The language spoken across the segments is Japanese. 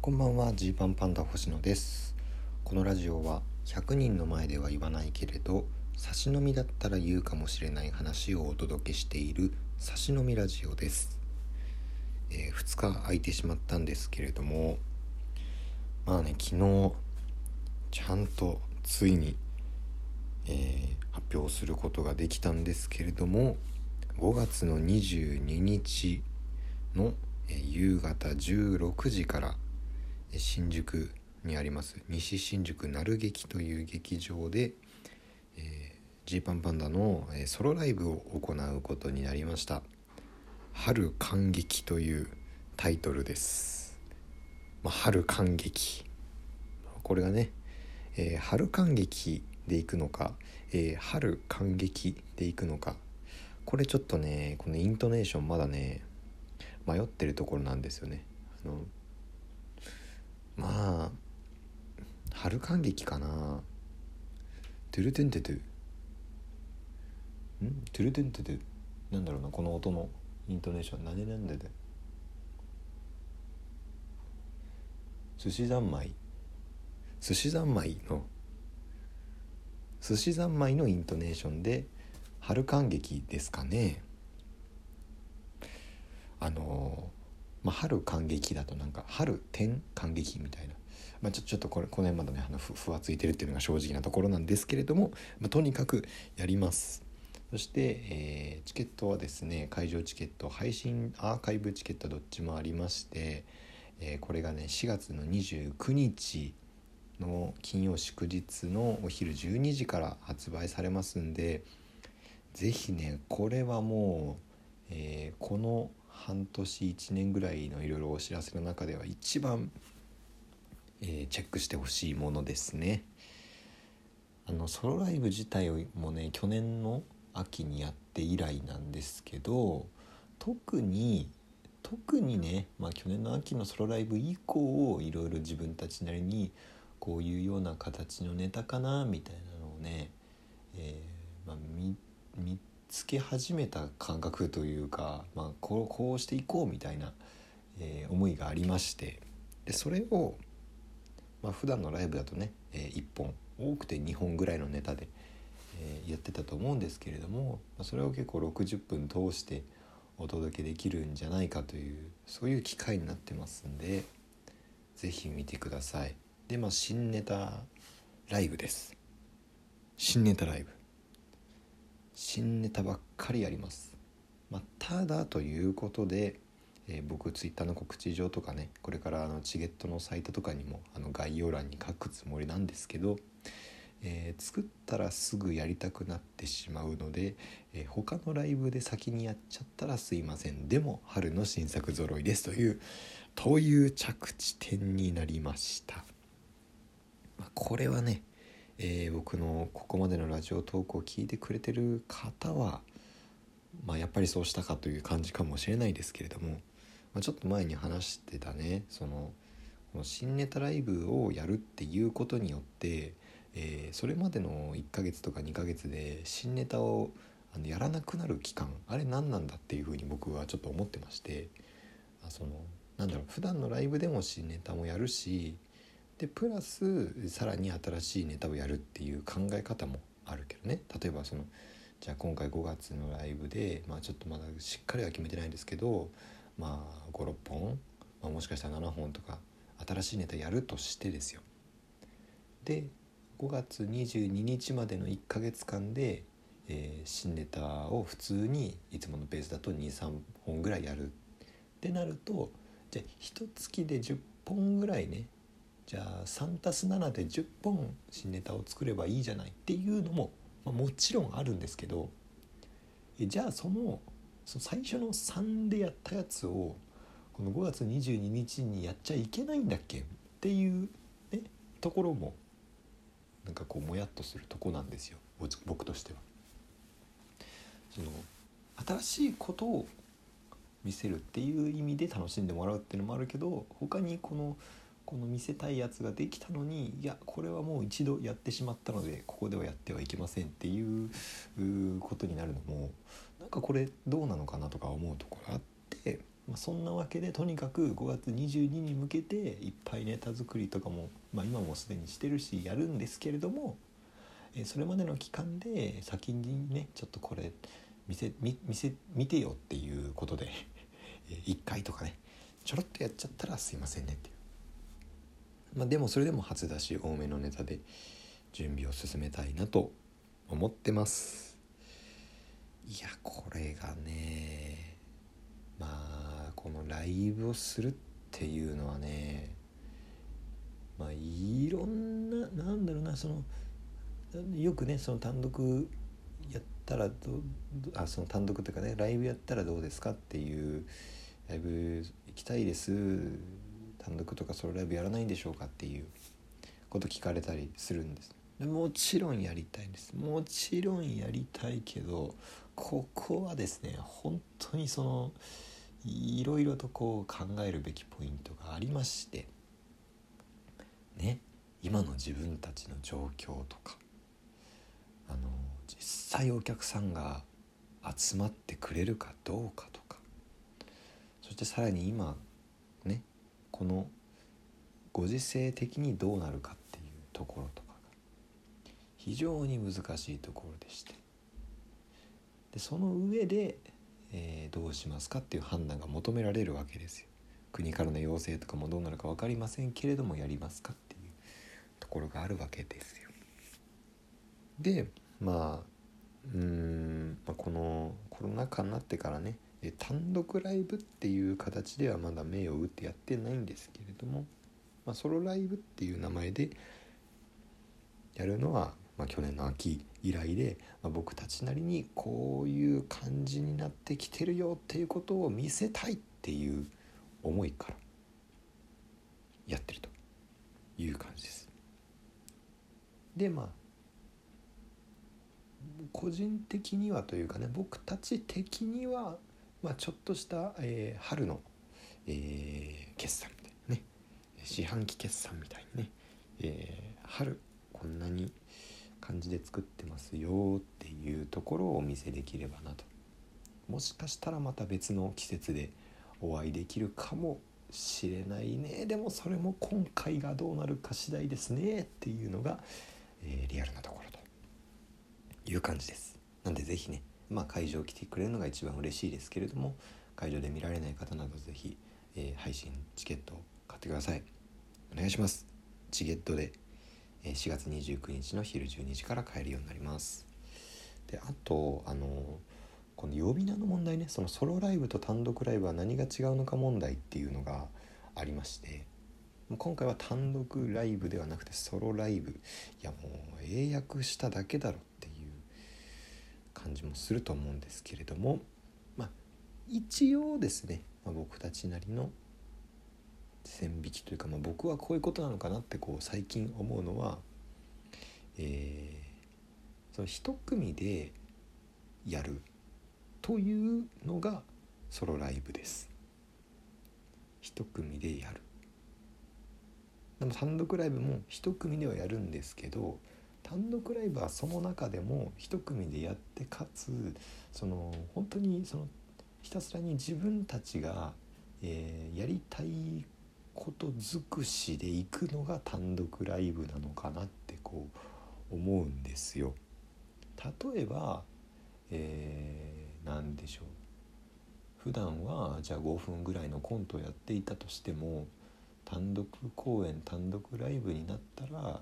こんばんはジーパンパンダ星野です。このラジオは100人の前では言わないけれど差し飲みだったら言うかもしれない話をお届けしている差し飲みラジオです、えー、2日空いてしまったんですけれどもまあね昨日ちゃんとついに、えー、発表することができたんですけれども5月の22日の夕方16時から新宿にあります西新宿鳴劇という劇場でジーパンパンダのソロライブを行うことになりました「春感激」というタイトルです、まあ、春感激。これがね、えー、春感激でいくのか、えー、春感激でいくのか。これちょっとねこのイントネーションまだね迷ってるところなんですよね。あのまあ春感激かな。トゥルトゥントゥトゥ。ん？トゥルトゥントゥトゥ。なんだろうなこの音のイントネーション。何なんでで寿司三昧。寿司三昧の。寿司三昧のイントネーションで春感激ですかね。あのまあ、春感激だとなんか春天感激みたいな、まあ、ちょちょっとこれこの辺まだねあのふふわついてるっていうのが正直なところなんですけれども、まあ、とにかくやります。そして、えー、チケットはですね会場チケット配信アーカイブチケットどっちもありまして、えー、これがね4月の29日の金曜祝日のお昼12時から発売されますんで是非ねこれはもう、えー、この半年1年ぐらいのいろいろお知らせの中では一番、えー、チェックしてほしいものですね。あのソロライブ自体もね去年の秋にやって以来なんですけど特に特にね、まあ、去年の秋のソロライブ以降いろいろ自分たちなりにこういうような形のネタかなみたいなのをね、えーまあ、見見つけ始めた感覚というか、まあ、こうこうしていこうみたいな、えー、思いがありましてでそれを、まあ普段のライブだとね、えー、1本多くて2本ぐらいのネタで、えー、やってたと思うんですけれども、まあ、それを結構60分通してお届けできるんじゃないかというそういう機会になってますんで是非見てください。でまあ新ネタライブです。新ネタライブ。新ネタばっかりやります。まあ、ただということで、えー、僕ツイッターの告知上とかねこれからあのチゲットのサイトとかにもあの概要欄に書くつもりなんですけど、えー、作ったらすぐやりたくなってしまうので、えー、他のライブで先にやっちゃったらすいませんでも春の新作揃いですというという着地点になりました。まあ、これはねえー、僕のここまでのラジオトークを聞いてくれてる方は、まあ、やっぱりそうしたかという感じかもしれないですけれども、まあ、ちょっと前に話してたねそのこの新ネタライブをやるっていうことによって、えー、それまでの1ヶ月とか2ヶ月で新ネタをあのやらなくなる期間あれ何なんだっていうふうに僕はちょっと思ってましてあそのなんだろう普段のライブでも新ネタもやるしでプラスさらに新しいネタをやるっていう考え方もあるけどね例えばそのじゃあ今回5月のライブで、まあ、ちょっとまだしっかりは決めてないんですけど、まあ、56本、まあ、もしかしたら7本とか新しいネタやるとしてですよ。で5月22日までの1ヶ月間で、えー、新ネタを普通にいつものペースだと23本ぐらいやるってなるとじゃあ1月で10本ぐらいねじゃあ 3+7 で10本新ネタを作ればいいじゃないっていうのも、まあ、もちろんあるんですけどえじゃあそのその最初の3でやったやつをこの5月22日にやっちゃいけないんだっけ？っていう、ね、ところもなんかこうもやっとするとこなんですよ僕としては。その新しいことを見せるっていう意味で楽しんでもらうっていうのもあるけど他にこのこの見せたいやつができたのにいやこれはもう一度やってしまったのでここではやってはいけませんっていうことになるのもなんかこれどうなのかなとか思うところあってまあ、そんなわけでとにかく5月22に向けていっぱいネタ作りとかも、まあ、今もすでにしてるしやるんですけれども、それまでの期間で先にねちょっとこれ見せ見見せ見てよっていうことで 1回とかねちょろっとやっちゃったらすいませんねっていう。まあでもそれでも初出し多めのネタで準備を進めたいなと思ってます。いやこれがねまあこのライブをするっていうのはねまあいろんななんだろうなそのよくねその単独やったらどあその単独というかねライブやったらどうですかっていうライブ行きたいです単独とかソロライブやらないんでしょうかっていうこと聞かれたりするんです。もちろんやりたいです。もちろんやりたいけどここはですね本当にそのいろいろとこう考えるべきポイントがありまして。ね今の自分たちの状況とか。あの実際お客さんが集まってくれるかどうかとか。そしてさらに今このご時世的にどうなるかっていうところとかが非常に難しいところでしてでその上で、えー、どうしますかっていう判断が求められるわけですよ。国からの要請とかもどうなるか分かりませんけれどもやりますかっていうところがあるわけですよ。でまあうん、まあ、このコロナ禍になってからね単独ライブっていう形ではまだ目を打ってやってないんですけれども、まあ、ソロライブっていう名前でやるのは、まあ、去年の秋以来で、まあ、僕たちなりにこういう感じになってきてるよっていうことを見せたいっていう思いからやってるという感じです。でまあ個人的にはというかね僕たち的には、まあ、ちょっとした、えー、春の、えー、決算みたいなね。四半期決算みたいにね、えー、春こんなに感じで作ってますよっていうところをお見せできればなと。もしかしたらまた別の季節でお会いできるかもしれないね。でもそれも今回がどうなるか次第ですねっていうのが、えー、リアルなところという感じです。なんで是非ねまあ会場来てくれるのが一番嬉しいですけれども会場で見られない方など是非、えー、配信チケットを買ってください。お願いします。チゲットでえ4月29日の昼12時から買えるようになります。であとあのこの呼び名の問題ねそのソロライブと単独ライブは何が違うのか問題っていうのがありまして今回は単独ライブではなくてソロライブ。いやもう英訳しただけだろ。感じもすると思うんですけれどもまあ一応ですね、まあ、僕たちなりの線引きというか、まあ、僕はこういうことなのかなってこう最近思うのは、えー、その一組でやるというのがソロライブです。一組でやる。でも単独ライブも一組ではやるんですけど単独ライブはその中でも一組でやってかつその本当にそのひたすらに自分たちが、えー、やりたいこと尽くしで行くのが単独ライブなのかなってこう思うんですよ。例えば、えー何でしょう普段はじゃあ5分ぐらいのコントをやっていたとしても単独公演単独ライブになったら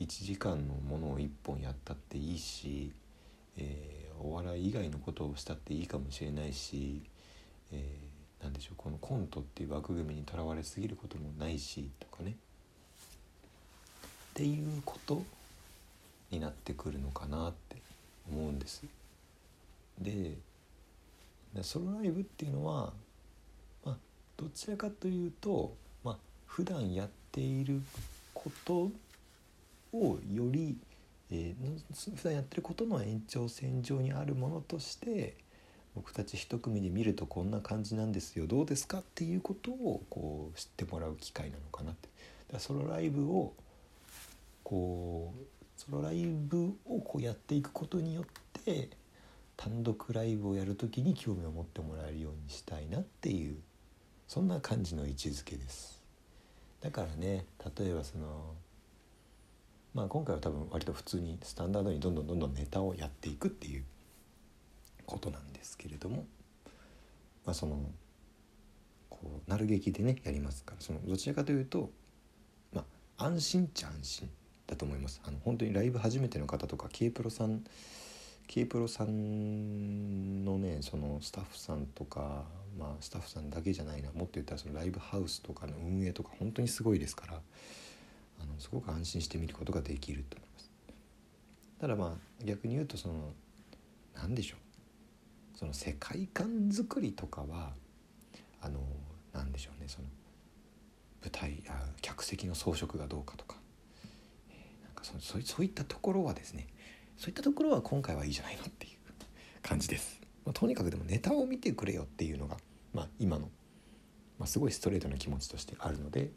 1時間のものを1本やったっていいし、えー、お笑い以外のことをしたっていいかもしれないし、えー、何でしょうこのコントっていう枠組みにとらわれすぎることもないしとかねっていうことになってくるのかなって思うんです。ででソロライブっていうのは、まあ、どちらかというと、まあ普段やっていることをより、えー、普段やってることの延長線上にあるものとして僕たち一組で見るとこんな感じなんですよ。どうですか？っていうことをこう知ってもらう機会なのかなって。だからソロライブをこうソロライブをこうやっていくことによって単独ライブをやる時に興味を持ってもらえるようにしたいなっていうそんな感じの位置づけです。だからね例えばそのまあ今回は多分割と普通にスタンダードにどんどんどんどんネタをやっていくっていうことなんですけれどもまあそのこうなる劇でねやりますからそのどちらかというとまあ安心っちゃ安心だと思います。あの本当にライブ初めての方とか K プロさん K プロさんのねそのスタッフさんとかまあスタッフさんだけじゃないなもっと言ったらそのライブハウスとかの運営とか本当にすごいですからすごく安心して見ることができると思います。ただまあ逆に言うとその何でしょう。その世界観作りとかはあの何でしょうね。その舞台あ客席の装飾がどうかとか、えー、なんかそそうそういったところはですねそういったところは今回はいいじゃないのっていう感じです、まあ、とにかくでもネタを見てくれよっていうのが、まあ、今の、まあ、すごいストレートな気持ちとしてあるので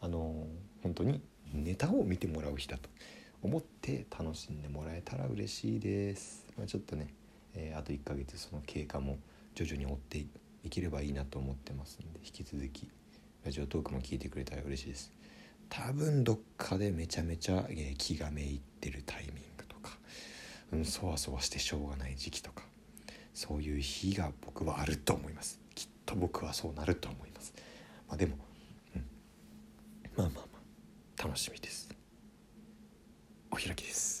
あのー、本当にネタを見てもらう日だと思って楽しんでもらえたら嬉しいです、まあ、ちょっとね、えー、あと1ヶ月その経過も徐々に追っていければいいなと思ってますんで引き続きラジオトークも聞いてくれたら嬉しいです。多分どっかでめちゃめちゃ、えー、気がめいってるタイミングとか、うん、そわそわしてしょうがない時期とかそういう日が僕はあると思います。きっと僕はそうなると思います。まあでも、うん、まあまあ楽しみです。お開きです。